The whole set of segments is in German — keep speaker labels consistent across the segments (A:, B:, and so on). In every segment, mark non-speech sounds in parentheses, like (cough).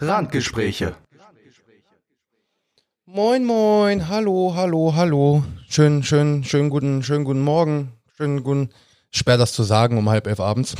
A: Randgespräche.
B: Moin, moin, hallo, hallo, hallo. Schön, schön, schön guten, schönen guten Morgen. Schönen guten, schwer das zu sagen um halb elf abends.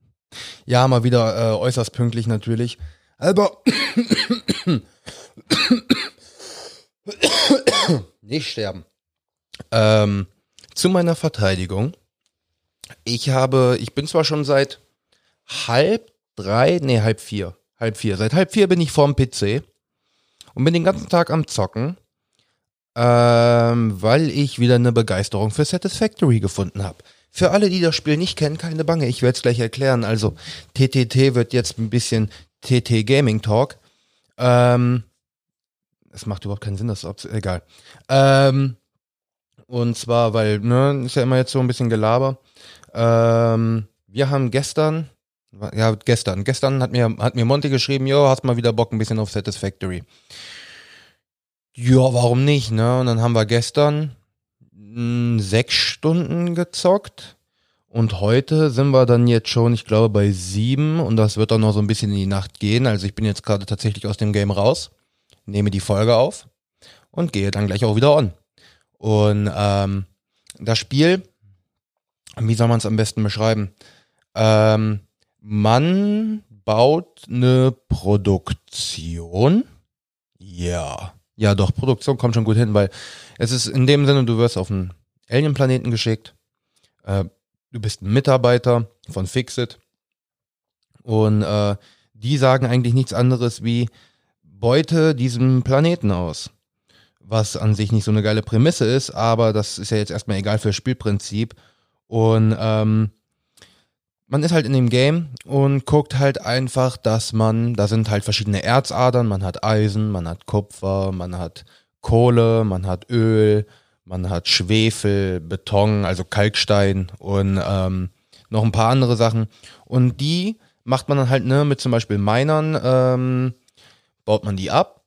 B: (laughs) ja, mal wieder äh, äußerst pünktlich natürlich. Aber (coughs) nicht sterben. Ähm, zu meiner Verteidigung. Ich habe, ich bin zwar schon seit halb drei, nee, halb vier. Halb vier. Seit halb vier bin ich vorm PC und bin den ganzen Tag am Zocken, ähm, weil ich wieder eine Begeisterung für Satisfactory gefunden habe. Für alle, die das Spiel nicht kennen, keine Bange, ich werde es gleich erklären. Also TTT wird jetzt ein bisschen TT Gaming Talk. Ähm, es macht überhaupt keinen Sinn, das ist egal. Ähm, und zwar, weil, ne, ist ja immer jetzt so ein bisschen Gelaber. Ähm, wir haben gestern, ja, gestern, gestern hat mir, hat mir Monty geschrieben, jo, hast mal wieder Bock ein bisschen auf Satisfactory. Ja, warum nicht, ne? Und dann haben wir gestern mh, sechs Stunden gezockt. Und heute sind wir dann jetzt schon, ich glaube, bei sieben und das wird dann noch so ein bisschen in die Nacht gehen. Also ich bin jetzt gerade tatsächlich aus dem Game raus, nehme die Folge auf und gehe dann gleich auch wieder on. Und ähm, das Spiel, wie soll man es am besten beschreiben? Ähm, man baut eine Produktion. Ja. Ja, doch, Produktion kommt schon gut hin, weil es ist in dem Sinne, du wirst auf einen Alien-Planeten geschickt. Äh, du bist ein Mitarbeiter von Fixit. Und äh, die sagen eigentlich nichts anderes wie, beute diesen Planeten aus was an sich nicht so eine geile Prämisse ist, aber das ist ja jetzt erstmal egal für das Spielprinzip. Und ähm, man ist halt in dem Game und guckt halt einfach, dass man, da sind halt verschiedene Erzadern, man hat Eisen, man hat Kupfer, man hat Kohle, man hat Öl, man hat Schwefel, Beton, also Kalkstein und ähm, noch ein paar andere Sachen. Und die macht man dann halt ne, mit zum Beispiel Minern, ähm, baut man die ab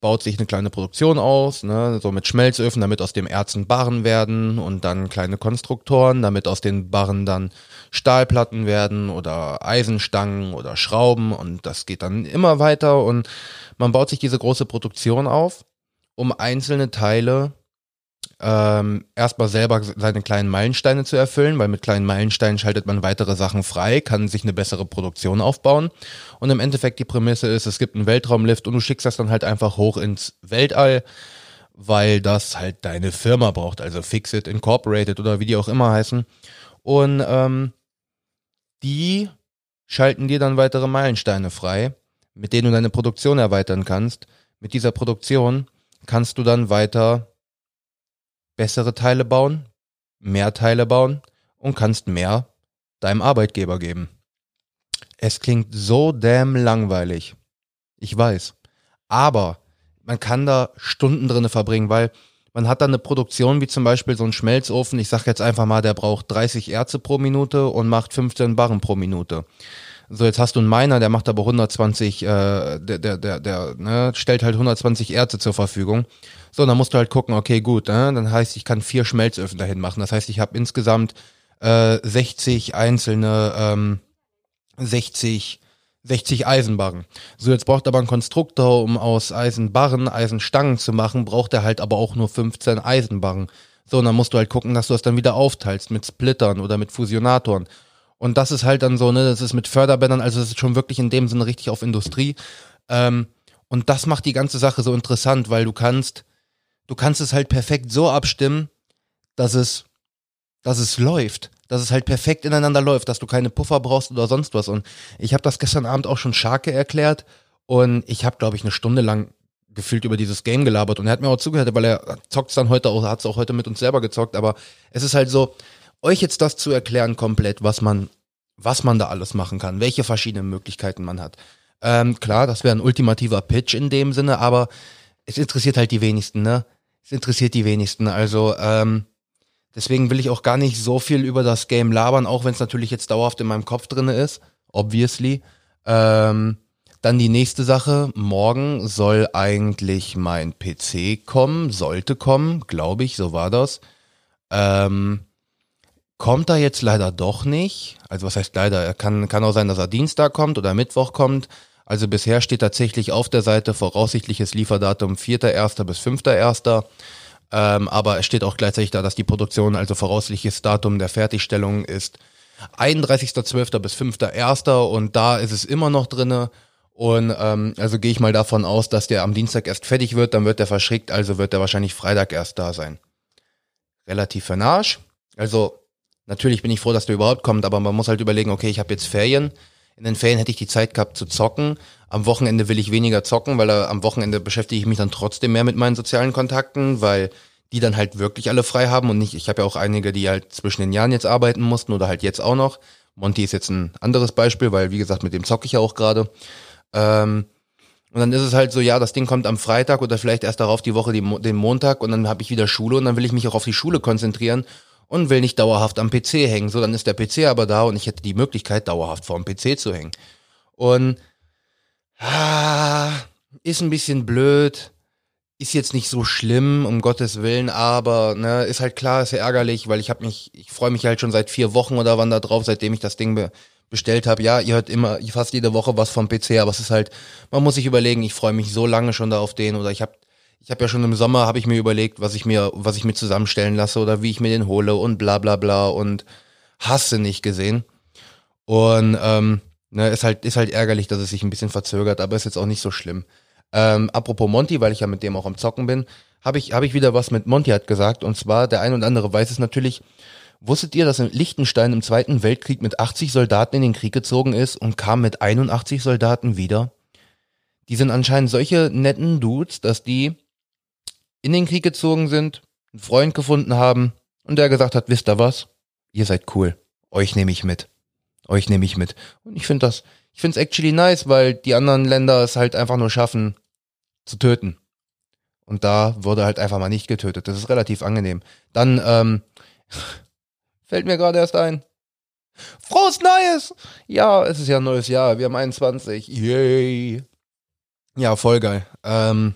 B: baut sich eine kleine Produktion aus, ne, so mit Schmelzöfen, damit aus dem Erzen Barren werden und dann kleine Konstruktoren, damit aus den Barren dann Stahlplatten werden oder Eisenstangen oder Schrauben und das geht dann immer weiter und man baut sich diese große Produktion auf, um einzelne Teile ähm, erstmal selber seine kleinen Meilensteine zu erfüllen, weil mit kleinen Meilensteinen schaltet man weitere Sachen frei, kann sich eine bessere Produktion aufbauen. Und im Endeffekt die Prämisse ist, es gibt einen Weltraumlift und du schickst das dann halt einfach hoch ins Weltall, weil das halt deine Firma braucht, also Fixit Incorporated oder wie die auch immer heißen. Und ähm, die schalten dir dann weitere Meilensteine frei, mit denen du deine Produktion erweitern kannst. Mit dieser Produktion kannst du dann weiter bessere Teile bauen, mehr Teile bauen und kannst mehr deinem Arbeitgeber geben. Es klingt so damn langweilig. Ich weiß. Aber man kann da Stunden drinne verbringen, weil man hat dann eine Produktion wie zum Beispiel so ein Schmelzofen. Ich sag jetzt einfach mal, der braucht 30 Erze pro Minute und macht 15 Barren pro Minute. So, jetzt hast du einen Miner, der macht aber 120, äh, der, der, der, der ne, stellt halt 120 Erze zur Verfügung. So, dann musst du halt gucken, okay, gut, ne? dann heißt, ich kann vier Schmelzöfen dahin machen. Das heißt, ich habe insgesamt äh, 60 einzelne, ähm, 60, 60 Eisenbarren. So, jetzt braucht aber ein Konstruktor, um aus Eisenbarren Eisenstangen zu machen, braucht er halt aber auch nur 15 Eisenbarren. So, und dann musst du halt gucken, dass du das dann wieder aufteilst mit Splittern oder mit Fusionatoren. Und das ist halt dann so, ne, das ist mit Förderbändern, also das ist schon wirklich in dem Sinne richtig auf Industrie. Ähm, und das macht die ganze Sache so interessant, weil du kannst du kannst es halt perfekt so abstimmen, dass es, dass es läuft. Dass es halt perfekt ineinander läuft, dass du keine Puffer brauchst oder sonst was. Und ich habe das gestern Abend auch schon Scharke erklärt und ich habe, glaube ich, eine Stunde lang gefühlt über dieses Game gelabert und er hat mir auch zugehört, weil er zockt es dann heute auch, hat es auch heute mit uns selber gezockt, aber es ist halt so, euch jetzt das zu erklären komplett, was man, was man da alles machen kann, welche verschiedenen Möglichkeiten man hat. Ähm, klar, das wäre ein ultimativer Pitch in dem Sinne, aber es interessiert halt die wenigsten, ne? es interessiert die wenigsten. Also ähm, deswegen will ich auch gar nicht so viel über das Game labern, auch wenn es natürlich jetzt dauerhaft in meinem Kopf drinne ist, obviously. Ähm, dann die nächste Sache. Morgen soll eigentlich mein PC kommen, sollte kommen, glaube ich, so war das. Ähm, kommt er jetzt leider doch nicht. Also was heißt leider? Er kann, kann auch sein, dass er Dienstag kommt oder Mittwoch kommt. Also bisher steht tatsächlich auf der Seite voraussichtliches Lieferdatum 4.1. bis 5.1. Ähm, aber es steht auch gleichzeitig da, dass die Produktion, also voraussichtliches Datum der Fertigstellung ist 31.12. bis 5.1. und da ist es immer noch drinne. Und ähm, also gehe ich mal davon aus, dass der am Dienstag erst fertig wird, dann wird der verschickt, also wird der wahrscheinlich Freitag erst da sein. Relativ für Arsch. Also natürlich bin ich froh, dass der überhaupt kommt, aber man muss halt überlegen, okay, ich habe jetzt Ferien. In den Ferien hätte ich die Zeit gehabt zu zocken. Am Wochenende will ich weniger zocken, weil äh, am Wochenende beschäftige ich mich dann trotzdem mehr mit meinen sozialen Kontakten, weil die dann halt wirklich alle frei haben und nicht, ich habe ja auch einige, die halt zwischen den Jahren jetzt arbeiten mussten oder halt jetzt auch noch. Monty ist jetzt ein anderes Beispiel, weil wie gesagt, mit dem zocke ich ja auch gerade. Ähm, und dann ist es halt so, ja, das Ding kommt am Freitag oder vielleicht erst darauf die Woche die, den Montag und dann habe ich wieder Schule und dann will ich mich auch auf die Schule konzentrieren und will nicht dauerhaft am PC hängen. So, dann ist der PC aber da und ich hätte die Möglichkeit, dauerhaft vor dem PC zu hängen. Und ah, ist ein bisschen blöd ist jetzt nicht so schlimm, um Gottes Willen, aber ne, ist halt klar, ist ja ärgerlich, weil ich habe mich, ich freue mich halt schon seit vier Wochen oder wann da drauf, seitdem ich das Ding be bestellt habe. Ja, ihr hört immer fast jede Woche was vom PC, aber es ist halt, man muss sich überlegen, ich freue mich so lange schon da auf den oder ich habe ich habe ja schon im Sommer habe ich mir überlegt, was ich mir was ich mir zusammenstellen lasse oder wie ich mir den hole und bla bla bla und hasse nicht gesehen. Und ähm, ne, ist halt ist halt ärgerlich, dass es sich ein bisschen verzögert, aber ist jetzt auch nicht so schlimm. Ähm, apropos Monty, weil ich ja mit dem auch am Zocken bin, habe ich, hab ich wieder was mit Monty hat gesagt. Und zwar, der ein und andere weiß es natürlich. Wusstet ihr, dass in Liechtenstein im Zweiten Weltkrieg mit 80 Soldaten in den Krieg gezogen ist und kam mit 81 Soldaten wieder? Die sind anscheinend solche netten Dudes, dass die in den Krieg gezogen sind, einen Freund gefunden haben und der gesagt hat, wisst ihr was? Ihr seid cool. Euch nehme ich mit. Euch nehme ich mit. Und ich finde das, ich finde es actually nice, weil die anderen Länder es halt einfach nur schaffen zu töten. Und da wurde halt einfach mal nicht getötet. Das ist relativ angenehm. Dann ähm, (laughs) fällt mir gerade erst ein. Frohes Neues! Ja, es ist ja ein neues Jahr. Wir haben 21. Yay! Ja, voll geil. Ähm,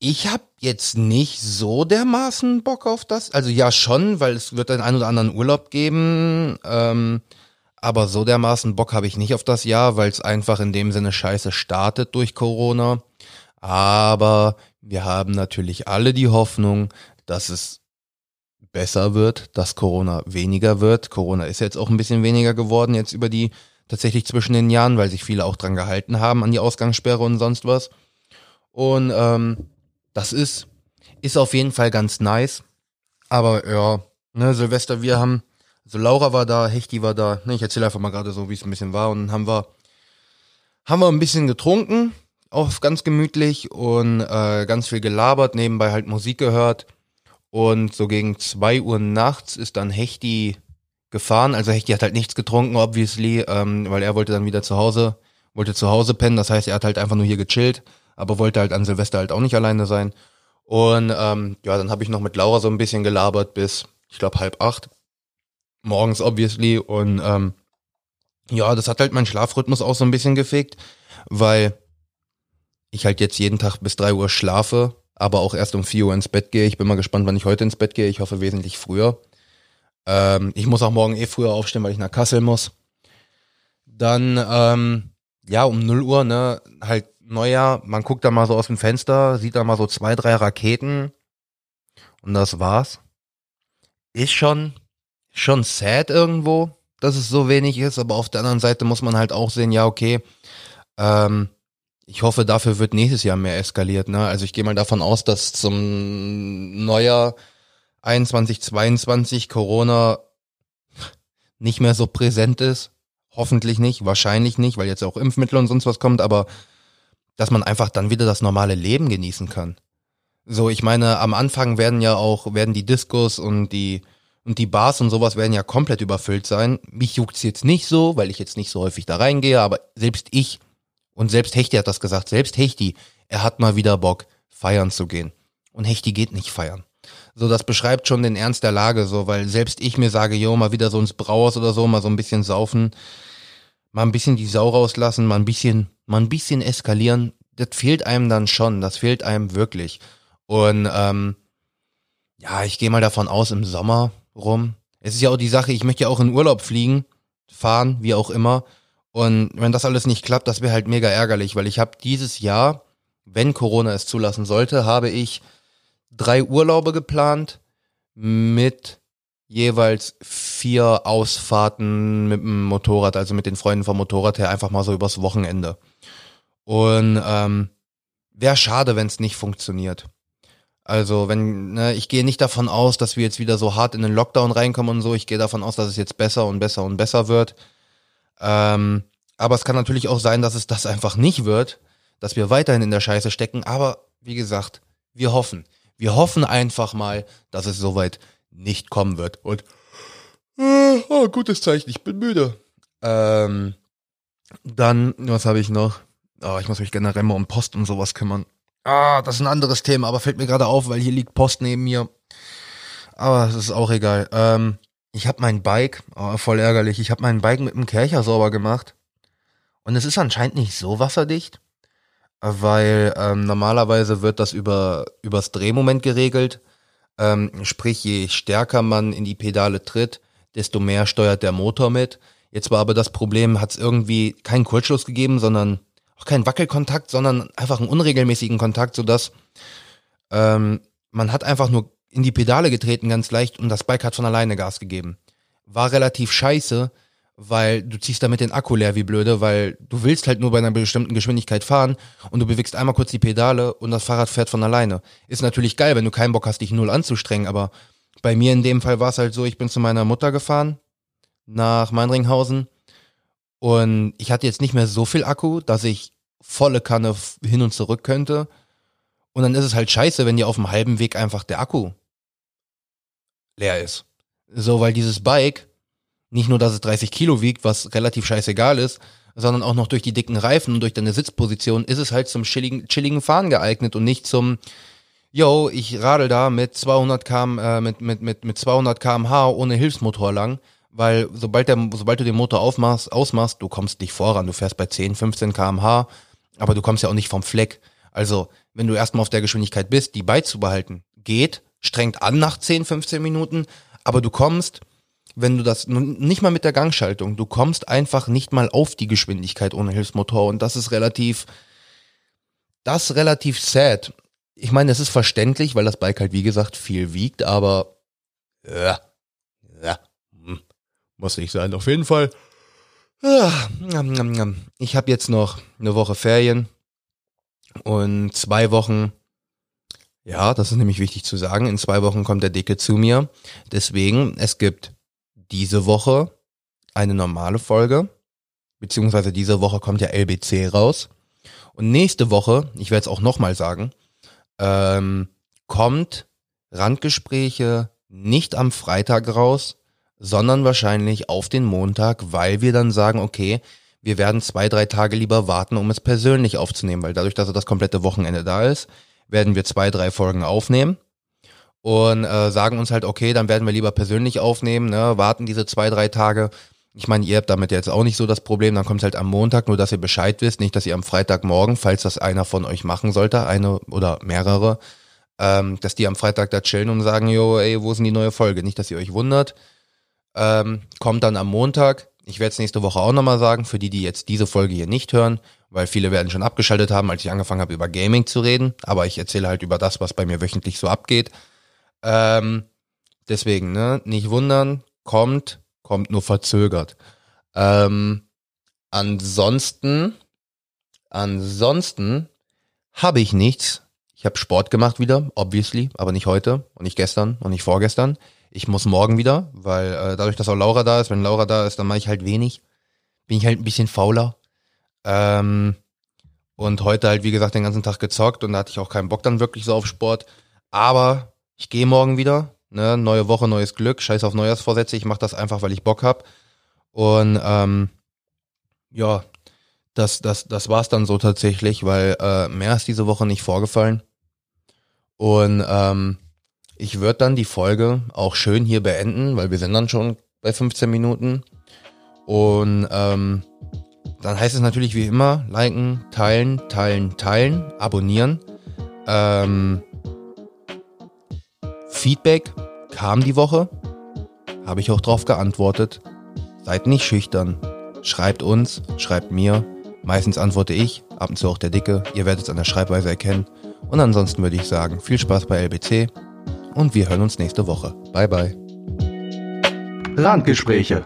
B: ich habe jetzt nicht so dermaßen Bock auf das. Also ja schon, weil es wird einen ein oder anderen Urlaub geben. Ähm, aber so dermaßen Bock habe ich nicht auf das Jahr, weil es einfach in dem Sinne scheiße startet durch Corona. Aber wir haben natürlich alle die Hoffnung, dass es besser wird, dass Corona weniger wird. Corona ist jetzt auch ein bisschen weniger geworden jetzt über die tatsächlich zwischen den Jahren, weil sich viele auch dran gehalten haben an die Ausgangssperre und sonst was. Und ähm, das ist ist auf jeden Fall ganz nice. Aber ja, ne, Silvester, wir haben also Laura war da, Hechti war da. Ne, ich erzähle einfach mal gerade so, wie es ein bisschen war. Und dann haben wir, haben wir ein bisschen getrunken, auch ganz gemütlich und äh, ganz viel gelabert, nebenbei halt Musik gehört. Und so gegen zwei Uhr nachts ist dann Hechti gefahren. Also Hechti hat halt nichts getrunken, obviously, ähm, weil er wollte dann wieder zu Hause, wollte zu Hause pennen. Das heißt, er hat halt einfach nur hier gechillt, aber wollte halt an Silvester halt auch nicht alleine sein. Und ähm, ja, dann habe ich noch mit Laura so ein bisschen gelabert bis, ich glaube, halb acht morgens obviously und ähm, ja, das hat halt meinen Schlafrhythmus auch so ein bisschen gefickt, weil ich halt jetzt jeden Tag bis drei Uhr schlafe, aber auch erst um vier Uhr ins Bett gehe. Ich bin mal gespannt, wann ich heute ins Bett gehe. Ich hoffe wesentlich früher. Ähm, ich muss auch morgen eh früher aufstehen, weil ich nach Kassel muss. Dann, ähm, ja, um 0 Uhr, ne, halt Neujahr, man guckt da mal so aus dem Fenster, sieht da mal so zwei, drei Raketen und das war's. Ist schon schon sad irgendwo, dass es so wenig ist, aber auf der anderen Seite muss man halt auch sehen, ja, okay, ähm, ich hoffe, dafür wird nächstes Jahr mehr eskaliert. Ne? Also ich gehe mal davon aus, dass zum Neujahr 21, 22 Corona nicht mehr so präsent ist. Hoffentlich nicht, wahrscheinlich nicht, weil jetzt auch Impfmittel und sonst was kommt, aber dass man einfach dann wieder das normale Leben genießen kann. So, ich meine, am Anfang werden ja auch, werden die Diskos und die und die Bars und sowas werden ja komplett überfüllt sein. Mich juckt's jetzt nicht so, weil ich jetzt nicht so häufig da reingehe, aber selbst ich und selbst Hechti hat das gesagt, selbst Hechti, er hat mal wieder Bock, feiern zu gehen. Und Hechti geht nicht feiern. So, das beschreibt schon den Ernst der Lage, so, weil selbst ich mir sage, jo, mal wieder so ins Brauhaus oder so, mal so ein bisschen saufen, mal ein bisschen die Sau rauslassen, mal ein bisschen, mal ein bisschen eskalieren, das fehlt einem dann schon, das fehlt einem wirklich. Und ähm, ja, ich gehe mal davon aus, im Sommer rum. Es ist ja auch die Sache, ich möchte ja auch in Urlaub fliegen, fahren, wie auch immer. Und wenn das alles nicht klappt, das wäre halt mega ärgerlich, weil ich habe dieses Jahr, wenn Corona es zulassen sollte, habe ich drei Urlaube geplant mit jeweils vier Ausfahrten mit dem Motorrad, also mit den Freunden vom Motorrad her, einfach mal so übers Wochenende. Und ähm, wäre schade, wenn es nicht funktioniert. Also wenn, ne, ich gehe nicht davon aus, dass wir jetzt wieder so hart in den Lockdown reinkommen und so. Ich gehe davon aus, dass es jetzt besser und besser und besser wird. Ähm, aber es kann natürlich auch sein, dass es das einfach nicht wird, dass wir weiterhin in der Scheiße stecken. Aber wie gesagt, wir hoffen. Wir hoffen einfach mal, dass es soweit nicht kommen wird. Und äh, oh, gutes Zeichen, ich bin müde. Ähm, dann, was habe ich noch? Oh, ich muss mich generell mal um Post und sowas kümmern. Ah, das ist ein anderes Thema, aber fällt mir gerade auf, weil hier liegt Post neben mir. Aber es ist auch egal. Ähm, ich habe mein Bike, oh, voll ärgerlich, ich habe mein Bike mit dem Kercher sauber gemacht. Und es ist anscheinend nicht so wasserdicht, weil ähm, normalerweise wird das über übers Drehmoment geregelt. Ähm, sprich, je stärker man in die Pedale tritt, desto mehr steuert der Motor mit. Jetzt war aber das Problem, hat es irgendwie keinen Kurzschluss gegeben, sondern auch keinen Wackelkontakt, sondern einfach einen unregelmäßigen Kontakt, sodass ähm, man hat einfach nur in die Pedale getreten ganz leicht und das Bike hat von alleine Gas gegeben. War relativ scheiße, weil du ziehst damit den Akku leer wie blöde, weil du willst halt nur bei einer bestimmten Geschwindigkeit fahren und du bewegst einmal kurz die Pedale und das Fahrrad fährt von alleine. Ist natürlich geil, wenn du keinen Bock hast, dich null anzustrengen, aber bei mir in dem Fall war es halt so, ich bin zu meiner Mutter gefahren nach Meinringhausen und ich hatte jetzt nicht mehr so viel Akku, dass ich volle Kanne hin und zurück könnte. Und dann ist es halt scheiße, wenn dir auf dem halben Weg einfach der Akku leer ist. So, weil dieses Bike, nicht nur, dass es 30 Kilo wiegt, was relativ scheißegal ist, sondern auch noch durch die dicken Reifen und durch deine Sitzposition ist es halt zum chilligen, chilligen Fahren geeignet und nicht zum, yo, ich radel da mit 200 km, äh, mit, mit, mit, mit 200 kmh ohne Hilfsmotor lang, weil sobald, der, sobald du den Motor aufmachst, ausmachst, du kommst nicht voran. Du fährst bei 10, 15 kmh, aber du kommst ja auch nicht vom Fleck. Also, wenn du erstmal auf der Geschwindigkeit bist, die beizubehalten, geht, strengt an nach 10, 15 Minuten, aber du kommst, wenn du das, nicht mal mit der Gangschaltung, du kommst einfach nicht mal auf die Geschwindigkeit ohne Hilfsmotor und das ist relativ, das relativ sad. Ich meine, es ist verständlich, weil das Bike halt wie gesagt viel wiegt, aber ja, ja, muss nicht sein, auf jeden Fall. Ah, ich habe jetzt noch eine Woche Ferien und zwei Wochen. Ja, das ist nämlich wichtig zu sagen. In zwei Wochen kommt der Dicke zu mir. Deswegen, es gibt diese Woche eine normale Folge. Beziehungsweise diese Woche kommt ja LBC raus. Und nächste Woche, ich werde es auch nochmal sagen, ähm, kommt Randgespräche nicht am Freitag raus, sondern wahrscheinlich auf den Montag, weil wir dann sagen, okay, wir werden zwei, drei Tage lieber warten, um es persönlich aufzunehmen, weil dadurch, dass er das komplette Wochenende da ist, werden wir zwei, drei Folgen aufnehmen und äh, sagen uns halt, okay, dann werden wir lieber persönlich aufnehmen, ne, warten diese zwei, drei Tage. Ich meine, ihr habt damit jetzt auch nicht so das Problem, dann kommt es halt am Montag, nur dass ihr Bescheid wisst, nicht, dass ihr am Freitagmorgen, falls das einer von euch machen sollte, eine oder mehrere, ähm, dass die am Freitag da chillen und sagen, jo, ey, wo ist denn die neue Folge? Nicht, dass ihr euch wundert. Ähm, kommt dann am Montag. Ich werde es nächste Woche auch nochmal sagen, für die, die jetzt diese Folge hier nicht hören, weil viele werden schon abgeschaltet haben, als ich angefangen habe, über Gaming zu reden. Aber ich erzähle halt über das, was bei mir wöchentlich so abgeht. Ähm, deswegen, ne, nicht wundern, kommt, kommt nur verzögert. Ähm, ansonsten, ansonsten habe ich nichts. Ich habe Sport gemacht wieder, obviously, aber nicht heute und nicht gestern und nicht vorgestern. Ich muss morgen wieder, weil äh, dadurch, dass auch Laura da ist, wenn Laura da ist, dann mache ich halt wenig. Bin ich halt ein bisschen fauler. Ähm, und heute halt, wie gesagt, den ganzen Tag gezockt und da hatte ich auch keinen Bock dann wirklich so auf Sport. Aber ich gehe morgen wieder. Ne? Neue Woche, neues Glück. Scheiß auf Neujahrsvorsätze. Ich mache das einfach, weil ich Bock hab. Und ähm, ja, das, das, das war's dann so tatsächlich, weil äh, mehr ist diese Woche nicht vorgefallen. Und ähm, ich würde dann die Folge auch schön hier beenden, weil wir sind dann schon bei 15 Minuten. Und ähm, dann heißt es natürlich wie immer, liken, teilen, teilen, teilen, abonnieren. Ähm, Feedback kam die Woche, habe ich auch drauf geantwortet. Seid nicht schüchtern. schreibt uns, schreibt mir. Meistens antworte ich, ab und zu auch der Dicke. Ihr werdet es an der Schreibweise erkennen. Und ansonsten würde ich sagen, viel Spaß bei LBC und wir hören uns nächste Woche. Bye bye.
A: Randgespräche